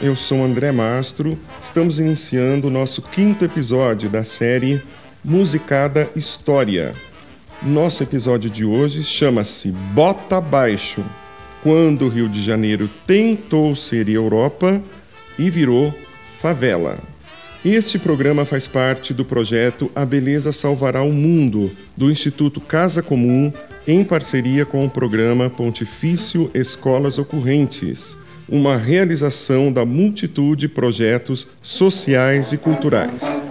Eu sou André Mastro. Estamos iniciando o nosso quinto episódio da série Musicada História. Nosso episódio de hoje chama-se Bota Baixo quando o Rio de Janeiro tentou ser Europa e virou favela. Este programa faz parte do projeto A Beleza Salvará o Mundo, do Instituto Casa Comum, em parceria com o programa Pontifício Escolas Ocorrentes, uma realização da multitude de projetos sociais e culturais.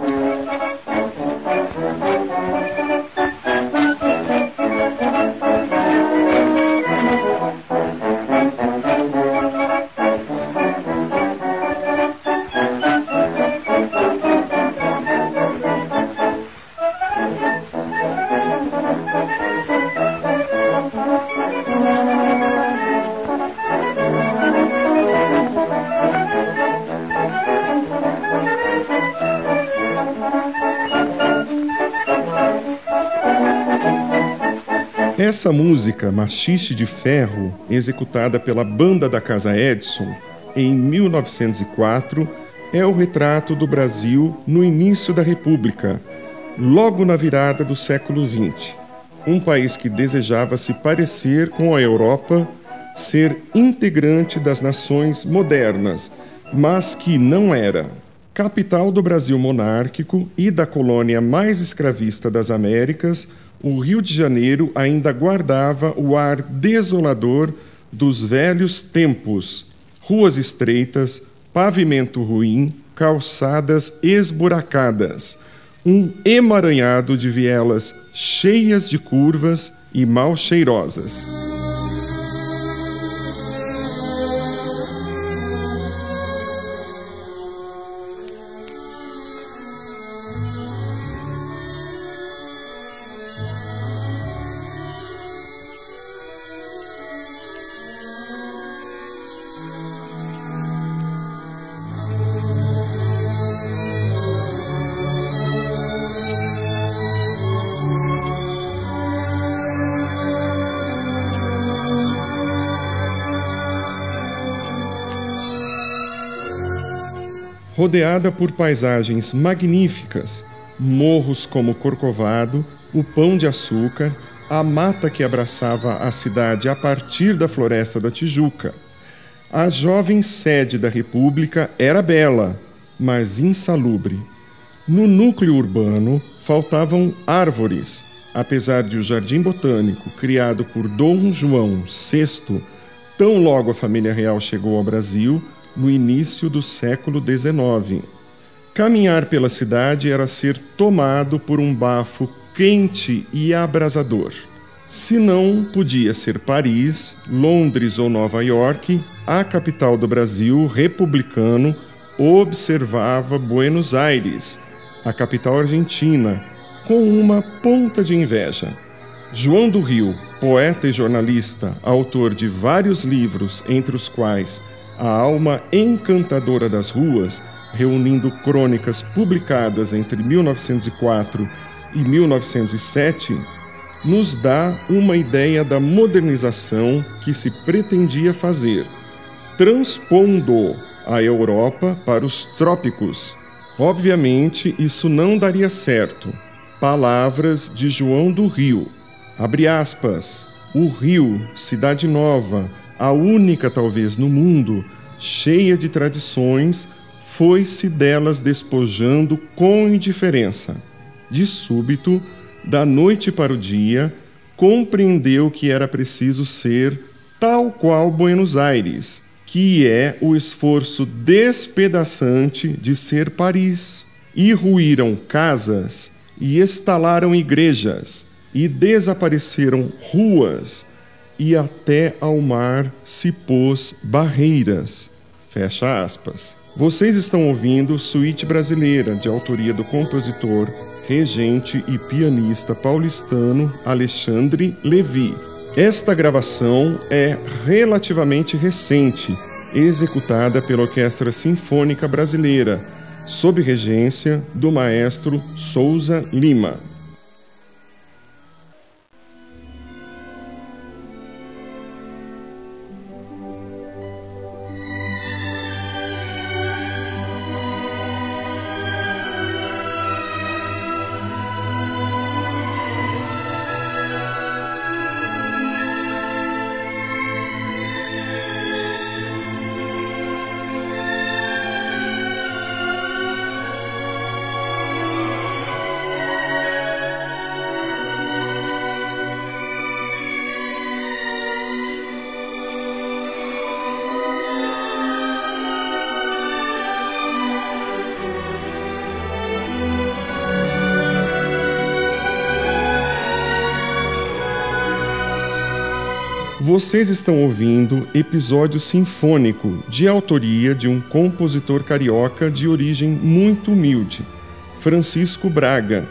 Essa música, Machixe de Ferro, executada pela Banda da Casa Edson em 1904, é o retrato do Brasil no início da República, logo na virada do século XX. Um país que desejava se parecer com a Europa, ser integrante das nações modernas, mas que não era. Capital do Brasil monárquico e da colônia mais escravista das Américas, o Rio de Janeiro ainda guardava o ar desolador dos velhos tempos: ruas estreitas, pavimento ruim, calçadas esburacadas, um emaranhado de vielas cheias de curvas e mal cheirosas. Rodeada por paisagens magníficas, morros como Corcovado, o Pão de Açúcar, a mata que abraçava a cidade a partir da floresta da Tijuca. A jovem sede da República era bela, mas insalubre. No núcleo urbano faltavam árvores, apesar de o Jardim Botânico, criado por Dom João VI, tão logo a família real chegou ao Brasil, no início do século XIX. Caminhar pela cidade era ser tomado por um bafo quente e abrasador. Se não, podia ser Paris, Londres ou Nova York, a capital do Brasil republicano observava Buenos Aires, a capital argentina, com uma ponta de inveja. João do Rio, poeta e jornalista, autor de vários livros, entre os quais a alma encantadora das ruas, reunindo crônicas publicadas entre 1904 e 1907, nos dá uma ideia da modernização que se pretendia fazer, transpondo a Europa para os trópicos. Obviamente, isso não daria certo. Palavras de João do Rio. Abre aspas. O Rio, cidade nova, a única talvez no mundo, cheia de tradições, foi-se delas despojando com indiferença. De súbito, da noite para o dia, compreendeu que era preciso ser tal qual Buenos Aires, que é o esforço despedaçante de ser Paris. E ruíram casas, e estalaram igrejas, e desapareceram ruas, e até ao mar se pôs barreiras. Fecha aspas. Vocês estão ouvindo Suíte Brasileira, de autoria do compositor, regente e pianista paulistano Alexandre Levi. Esta gravação é relativamente recente, executada pela Orquestra Sinfônica Brasileira, sob regência do maestro Souza Lima. Vocês estão ouvindo episódio sinfônico de autoria de um compositor carioca de origem muito humilde, Francisco Braga,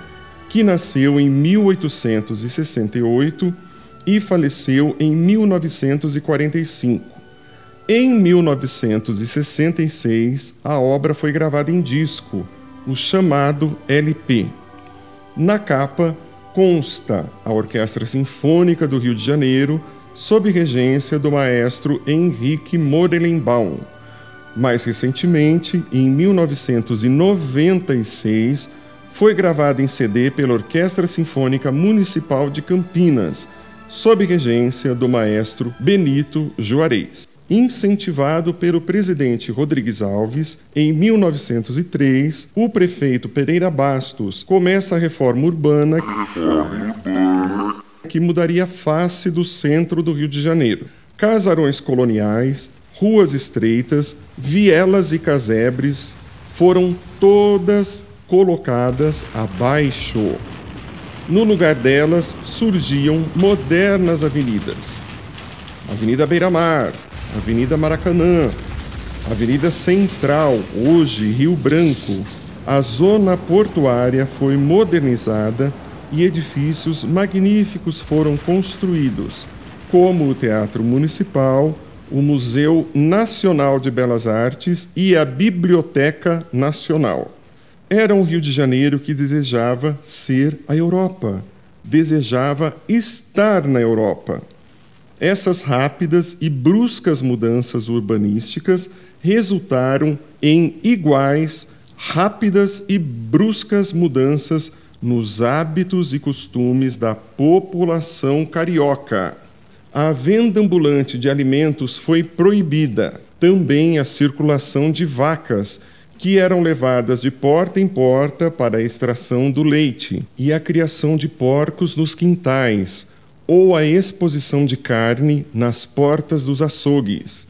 que nasceu em 1868 e faleceu em 1945. Em 1966, a obra foi gravada em disco, o chamado LP. Na capa consta a Orquestra Sinfônica do Rio de Janeiro sob regência do maestro Henrique Morelenbaum. Mais recentemente, em 1996, foi gravada em CD pela Orquestra Sinfônica Municipal de Campinas, sob regência do maestro Benito Juarez. Incentivado pelo presidente Rodrigues Alves, em 1903, o prefeito Pereira Bastos começa a reforma urbana que mudaria a face do centro do Rio de Janeiro. Casarões coloniais, ruas estreitas, vielas e casebres foram todas colocadas abaixo. No lugar delas surgiam modernas avenidas. Avenida Beira-Mar, Avenida Maracanã, Avenida Central, hoje Rio Branco. A zona portuária foi modernizada e edifícios magníficos foram construídos, como o Teatro Municipal, o Museu Nacional de Belas Artes e a Biblioteca Nacional. Era um Rio de Janeiro que desejava ser a Europa, desejava estar na Europa. Essas rápidas e bruscas mudanças urbanísticas resultaram em iguais, rápidas e bruscas mudanças nos hábitos e costumes da população carioca. A venda ambulante de alimentos foi proibida, também a circulação de vacas, que eram levadas de porta em porta para a extração do leite, e a criação de porcos nos quintais, ou a exposição de carne nas portas dos açougues.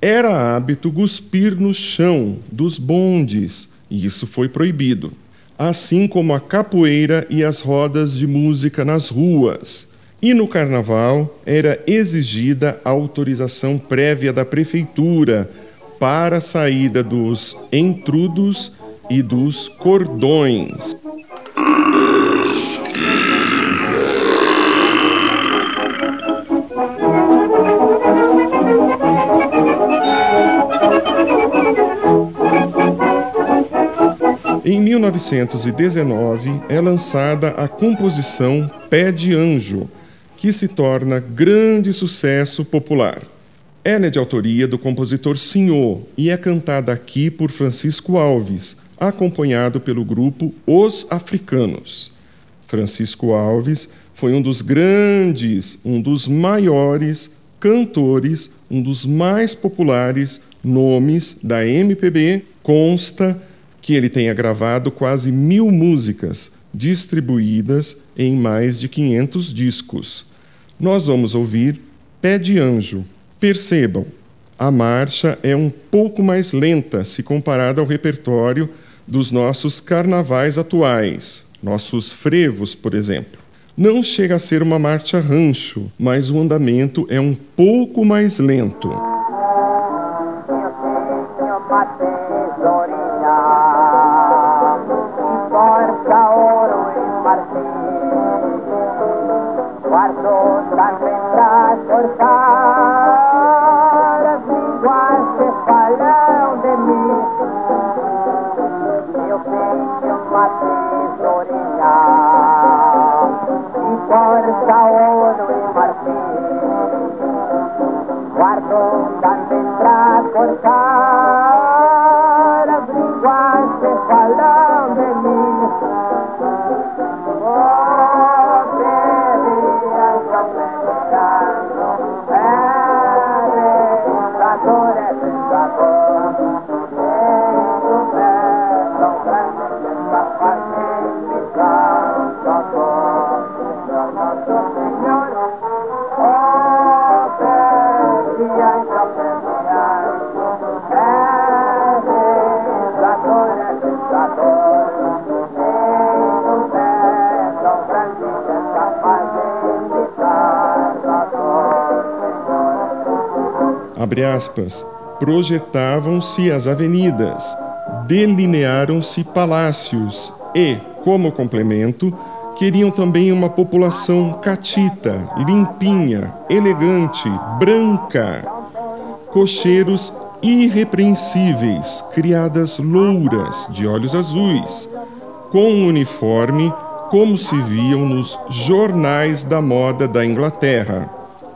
Era hábito cuspir no chão dos bondes, e isso foi proibido assim como a capoeira e as rodas de música nas ruas. E no carnaval era exigida a autorização prévia da prefeitura para a saída dos entrudos e dos cordões. Em 1919 é lançada a composição Pé de Anjo, que se torna grande sucesso popular. Ela é de autoria do compositor Senhor e é cantada aqui por Francisco Alves, acompanhado pelo grupo Os Africanos. Francisco Alves foi um dos grandes, um dos maiores cantores, um dos mais populares nomes da MPB, consta que ele tenha gravado quase mil músicas, distribuídas em mais de 500 discos. Nós vamos ouvir Pé de Anjo. Percebam, a marcha é um pouco mais lenta se comparada ao repertório dos nossos carnavais atuais, nossos frevos, por exemplo. Não chega a ser uma marcha rancho, mas o andamento é um pouco mais lento. cuarto tan ventas cortadas igual se falaron de mí. Mi oficio matriz original y fuerza oro y cuarto tan Abre aspas. Projetavam-se as avenidas, delinearam-se palácios e, como complemento, queriam também uma população catita, limpinha, elegante, branca. Cocheiros irrepreensíveis, criadas louras, de olhos azuis, com um uniforme como se viam nos jornais da moda da Inglaterra.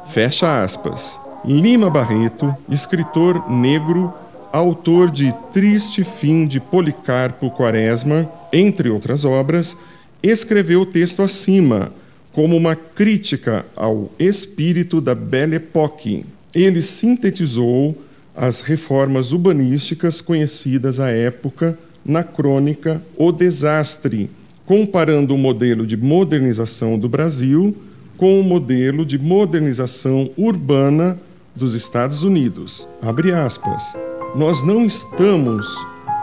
Fecha aspas. Lima Barreto, escritor negro, autor de Triste Fim de Policarpo Quaresma, entre outras obras, escreveu o texto acima como uma crítica ao espírito da Belle Époque. Ele sintetizou as reformas urbanísticas conhecidas à época na crônica O Desastre, comparando o modelo de modernização do Brasil com o modelo de modernização urbana dos Estados Unidos. Abre aspas. Nós não estamos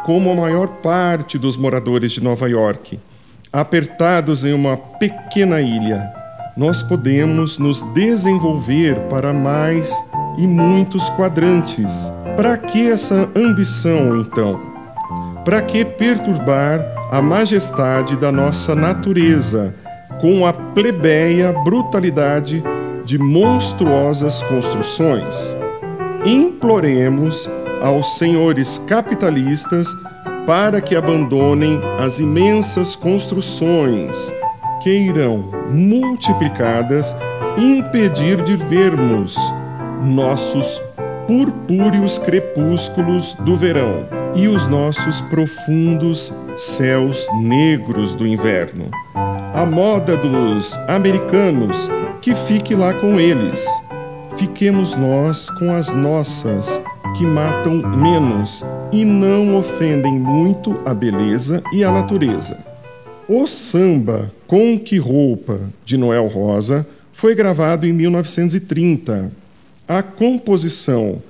como a maior parte dos moradores de Nova York, apertados em uma pequena ilha. Nós podemos nos desenvolver para mais e muitos quadrantes. Para que essa ambição, então? Para que perturbar a majestade da nossa natureza com a plebeia brutalidade de monstruosas construções? Imploremos aos senhores capitalistas para que abandonem as imensas construções que irão, multiplicadas, impedir de vermos nossos purpúreos crepúsculos do verão e os nossos profundos céus negros do inverno. A moda dos americanos, que fique lá com eles. Fiquemos nós com as nossas, que matam menos e não ofendem muito a beleza e a natureza. O samba Com Que Roupa, de Noel Rosa, foi gravado em 1930 a composição,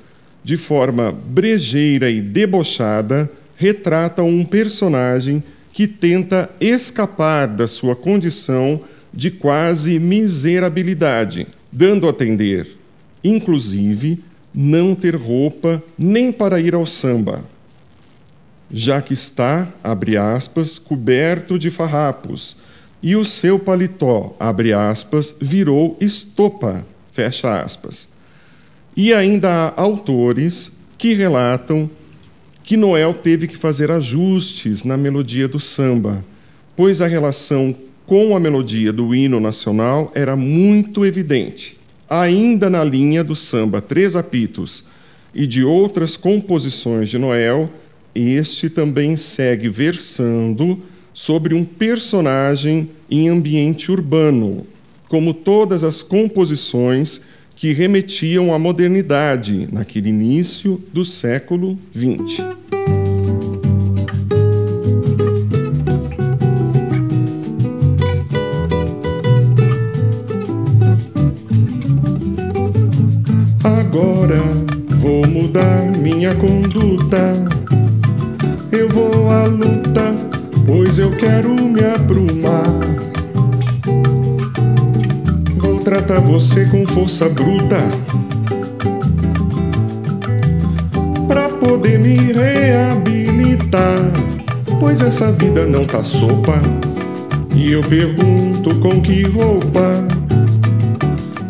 de forma brejeira e debochada, retrata um personagem que tenta escapar da sua condição de quase miserabilidade, dando a entender, inclusive, não ter roupa nem para ir ao samba, já que está, abre aspas, coberto de farrapos, e o seu paletó, abre aspas, virou estopa, fecha aspas. E ainda há autores que relatam que Noel teve que fazer ajustes na melodia do samba, pois a relação com a melodia do hino nacional era muito evidente. Ainda na linha do samba Três Apitos e de outras composições de Noel, este também segue versando sobre um personagem em ambiente urbano, como todas as composições que remetiam à modernidade naquele início do século XX. Agora vou mudar minha conduta. Eu vou à luta, pois eu quero me aprumar. Trata você com força bruta. Pra poder me reabilitar. Pois essa vida não tá sopa. E eu pergunto com que roupa?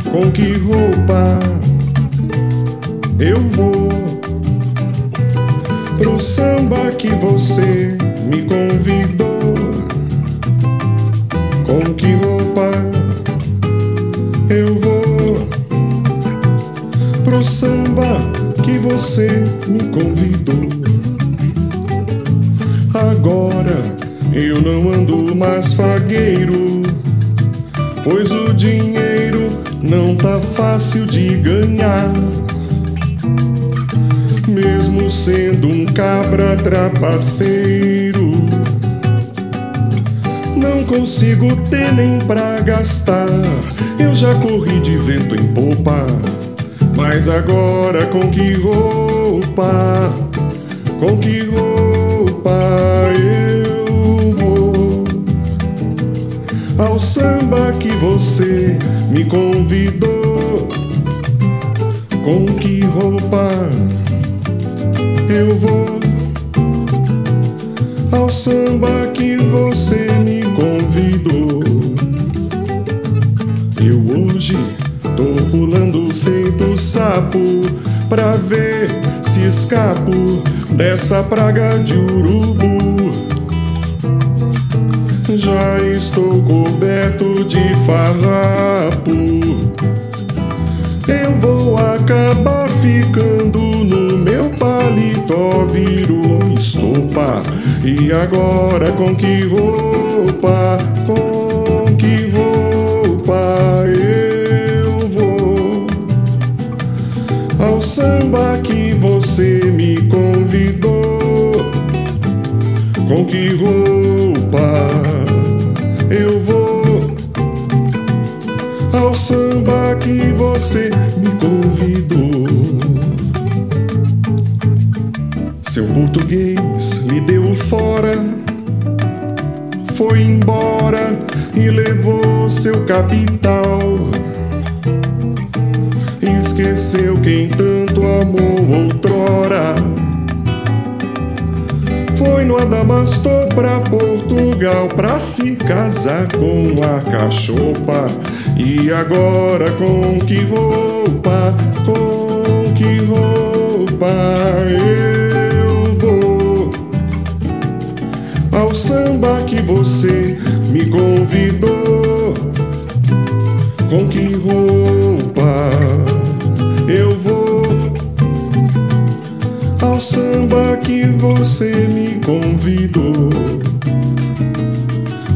Com que roupa Eu vou Pro samba que você me convidou Com que roupa eu vou pro samba que você me convidou. Agora eu não ando mais fagueiro, pois o dinheiro não tá fácil de ganhar. Mesmo sendo um cabra trapaceiro, não consigo ter nem pra gastar. Eu já corri de vento em popa, mas agora com que roupa, com que roupa eu vou? Ao samba que você me convidou? Com que roupa eu vou ao samba que você me convidou? Eu hoje tô pulando feito sapo pra ver se escapo dessa praga de urubu. Já estou coberto de farrapo. Eu vou acabar ficando no meu paletó, viro estopa. E agora com que roupa, com que roupa eu vou ao samba que você me convidou? Com que roupa? eu vou ao samba que você fora, foi embora e levou seu capital. Esqueceu quem tanto amou outrora foi no Adamastor pra Portugal pra se casar com a cachopa. E agora com que roupa, com que roupa eu ao samba que você me convidou? Com que roupa eu vou ao samba que você me convidou.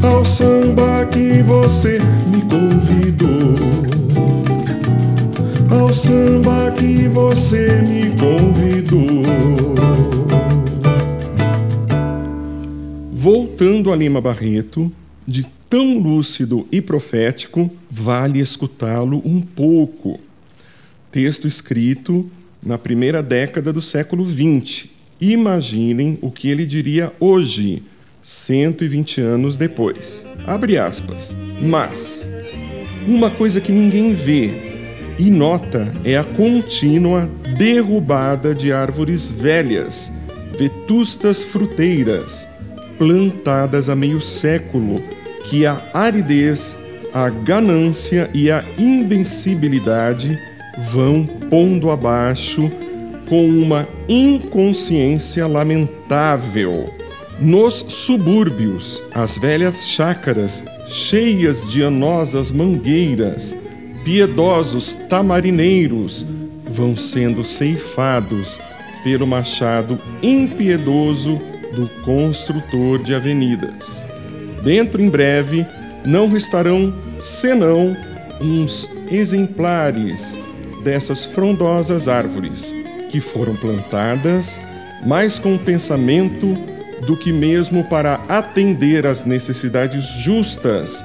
Ao samba que você me convidou. Ao samba que você me convidou. Voltando a Lima Barreto, de tão lúcido e profético, vale escutá-lo um pouco. Texto escrito na primeira década do século XX. Imaginem o que ele diria hoje, 120 anos depois. Abre aspas. Mas uma coisa que ninguém vê e nota é a contínua derrubada de árvores velhas, vetustas fruteiras, plantadas há meio século, que a aridez, a ganância e a invencibilidade vão pondo abaixo com uma inconsciência lamentável. Nos subúrbios, as velhas chácaras, cheias de anosas mangueiras, piedosos tamarineiros, vão sendo ceifados pelo machado impiedoso do construtor de avenidas. Dentro em breve não restarão senão uns exemplares dessas frondosas árvores que foram plantadas mais com pensamento do que mesmo para atender às necessidades justas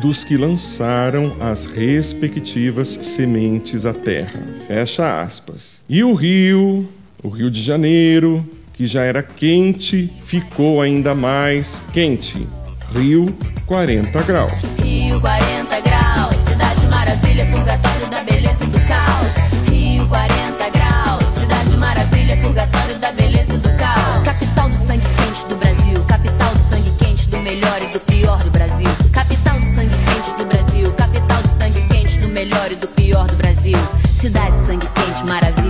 dos que lançaram as respectivas sementes à terra. Fecha aspas. E o rio, o Rio de Janeiro, que já era quente, ficou ainda mais quente. Rio 40 graus. Rio 40 graus, cidade maravilha, purgatório da beleza e do caos. Rio 40 graus, cidade maravilha, purgatório da beleza e do caos. Capital do sangue quente do Brasil, capital do sangue quente do melhor e do pior do Brasil. Capital do sangue quente do Brasil, capital do sangue quente do melhor e do pior do Brasil. Cidade sangue quente, maravilha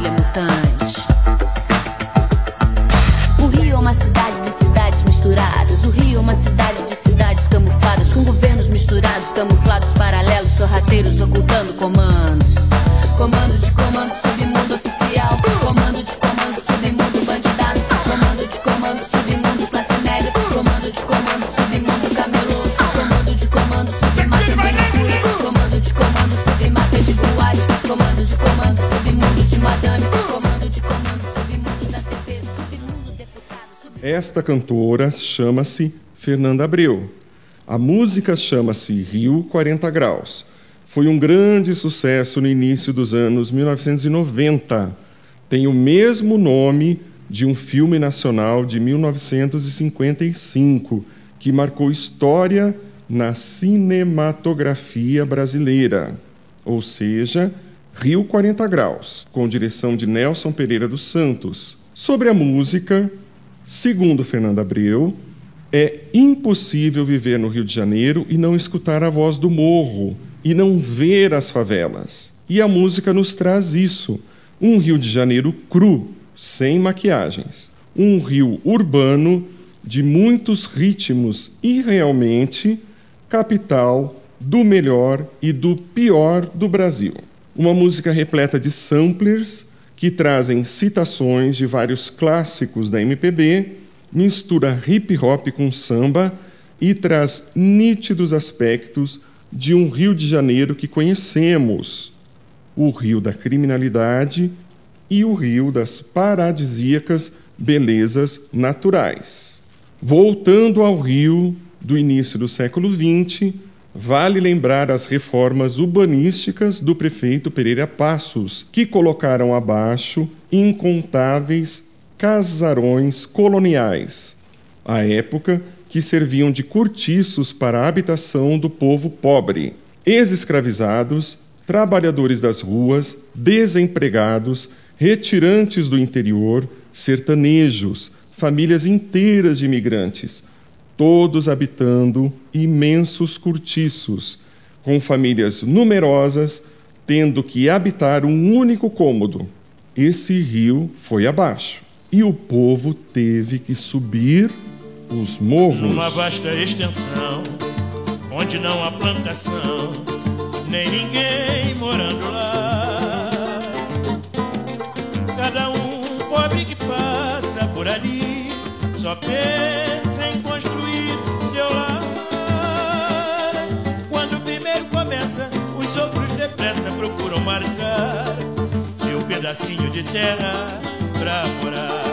Esta cantora chama-se Fernanda Abreu. A música chama-se Rio 40 Graus. Foi um grande sucesso no início dos anos 1990. Tem o mesmo nome de um filme nacional de 1955, que marcou história na cinematografia brasileira. Ou seja, Rio 40 Graus, com direção de Nelson Pereira dos Santos. Sobre a música, segundo Fernando Abreu, é impossível viver no Rio de Janeiro e não escutar a voz do morro e não ver as favelas. E a música nos traz isso: um Rio de Janeiro cru, sem maquiagens. Um rio urbano de muitos ritmos e realmente capital do melhor e do pior do Brasil. Uma música repleta de samplers que trazem citações de vários clássicos da MPB, mistura hip hop com samba e traz nítidos aspectos de um Rio de Janeiro que conhecemos, o Rio da criminalidade e o Rio das paradisíacas belezas naturais. Voltando ao Rio do início do século XX, Vale lembrar as reformas urbanísticas do prefeito Pereira Passos, que colocaram abaixo incontáveis casarões coloniais, à época que serviam de cortiços para a habitação do povo pobre. Ex-escravizados, trabalhadores das ruas, desempregados, retirantes do interior, sertanejos, famílias inteiras de imigrantes todos habitando imensos cortiços, com famílias numerosas, tendo que habitar um único cômodo. Esse rio foi abaixo e o povo teve que subir os morros. Numa vasta extensão, onde não há plantação, nem ninguém morando lá. Cada um pobre que passa por ali só pensa marcar seu pedacinho de terra pra morar.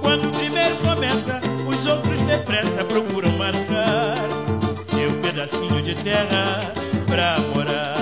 Quando o primeiro começa, os outros depressa procuram marcar seu pedacinho de terra pra morar.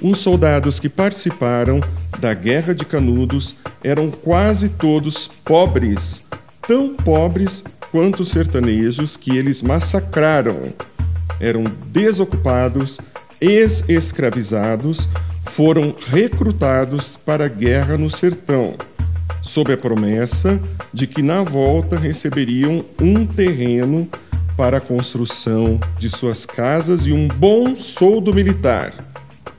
Os soldados que participaram da Guerra de Canudos eram quase todos pobres, tão pobres quanto os sertanejos que eles massacraram. Eram desocupados, ex-escravizados, foram recrutados para a guerra no sertão sob a promessa de que na volta receberiam um terreno para a construção de suas casas e um bom soldo militar.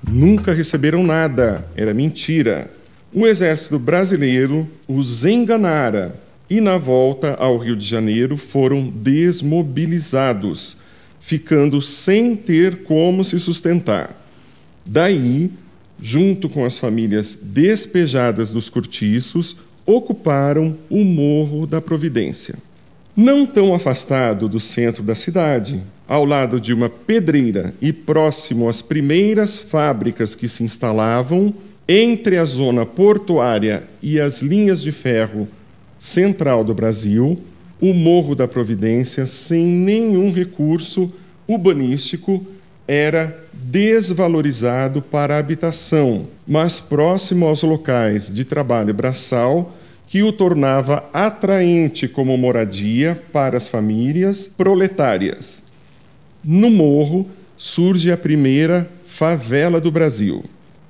Nunca receberam nada, era mentira. O exército brasileiro os enganara e, na volta ao Rio de Janeiro, foram desmobilizados, ficando sem ter como se sustentar. Daí, junto com as famílias despejadas dos cortiços, ocuparam o Morro da Providência. Não tão afastado do centro da cidade, ao lado de uma pedreira e próximo às primeiras fábricas que se instalavam, entre a zona portuária e as linhas de ferro central do Brasil, o Morro da Providência, sem nenhum recurso urbanístico, era desvalorizado para habitação, mas próximo aos locais de trabalho braçal que o tornava atraente como moradia para as famílias proletárias. No morro surge a primeira favela do Brasil.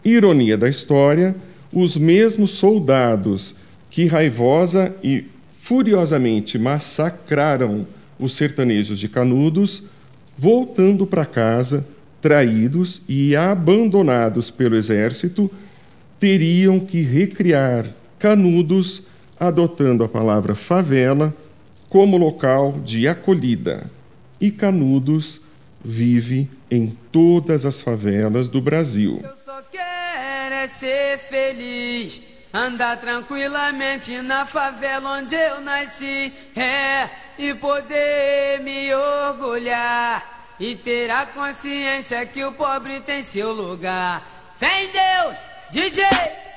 Ironia da história, os mesmos soldados que raivosa e furiosamente massacraram os sertanejos de Canudos, voltando para casa, traídos e abandonados pelo exército, teriam que recriar Canudos adotando a palavra favela como local de acolhida. E Canudos vive em todas as favelas do Brasil. Eu só quero é ser feliz. Andar tranquilamente na favela onde eu nasci, é, e poder me orgulhar e ter a consciência que o pobre tem seu lugar. Vem Deus, DJ!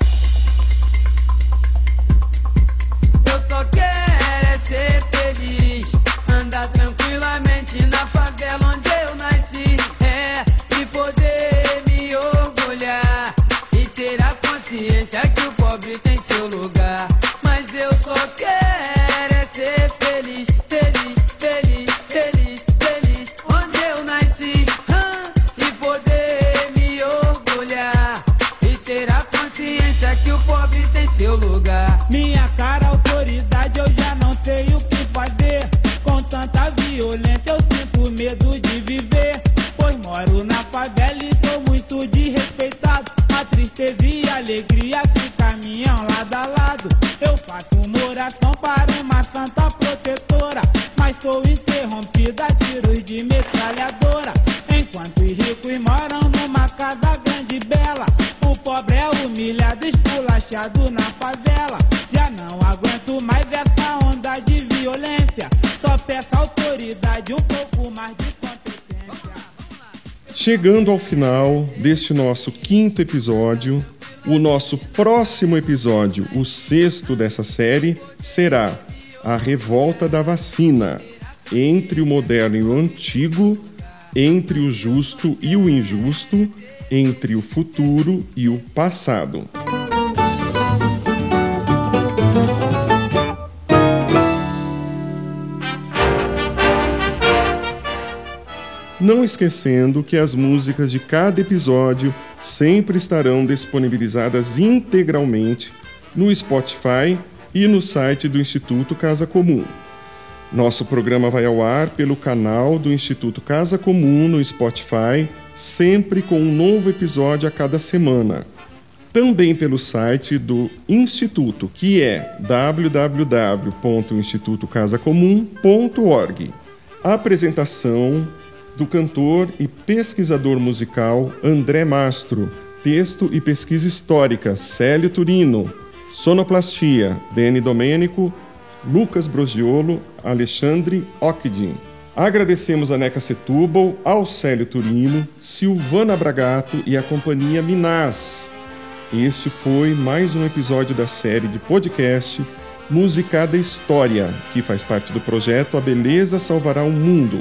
Eu só quero é ser feliz, andar tranquilamente na favela onde eu nasci, é, e poder me orgulhar. E ter a consciência que o pobre tem seu lugar. Mas eu só quero é ser feliz, feliz, Chegando ao final deste nosso quinto episódio, o nosso próximo episódio, o sexto dessa série, será a revolta da vacina entre o moderno e o antigo, entre o justo e o injusto, entre o futuro e o passado. Não esquecendo que as músicas de cada episódio sempre estarão disponibilizadas integralmente no Spotify e no site do Instituto Casa Comum. Nosso programa vai ao ar pelo canal do Instituto Casa Comum no Spotify, sempre com um novo episódio a cada semana. Também pelo site do Instituto, que é www.institutocasacomum.org. Apresentação do cantor e pesquisador musical André Mastro, texto e pesquisa histórica Célio Turino, sonoplastia Dene Domênico, Lucas Brogiolo, Alexandre Ockedin. Agradecemos a Neca Setúbal, ao Célio Turino, Silvana Bragato e a companhia Minas. Este foi mais um episódio da série de podcast Musicada História, que faz parte do projeto A Beleza Salvará o Mundo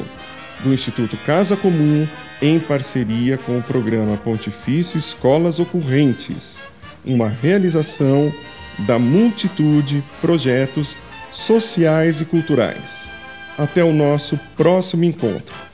do Instituto Casa Comum, em parceria com o programa Pontifício Escolas Ocorrentes, uma realização da multitude projetos sociais e culturais. Até o nosso próximo encontro.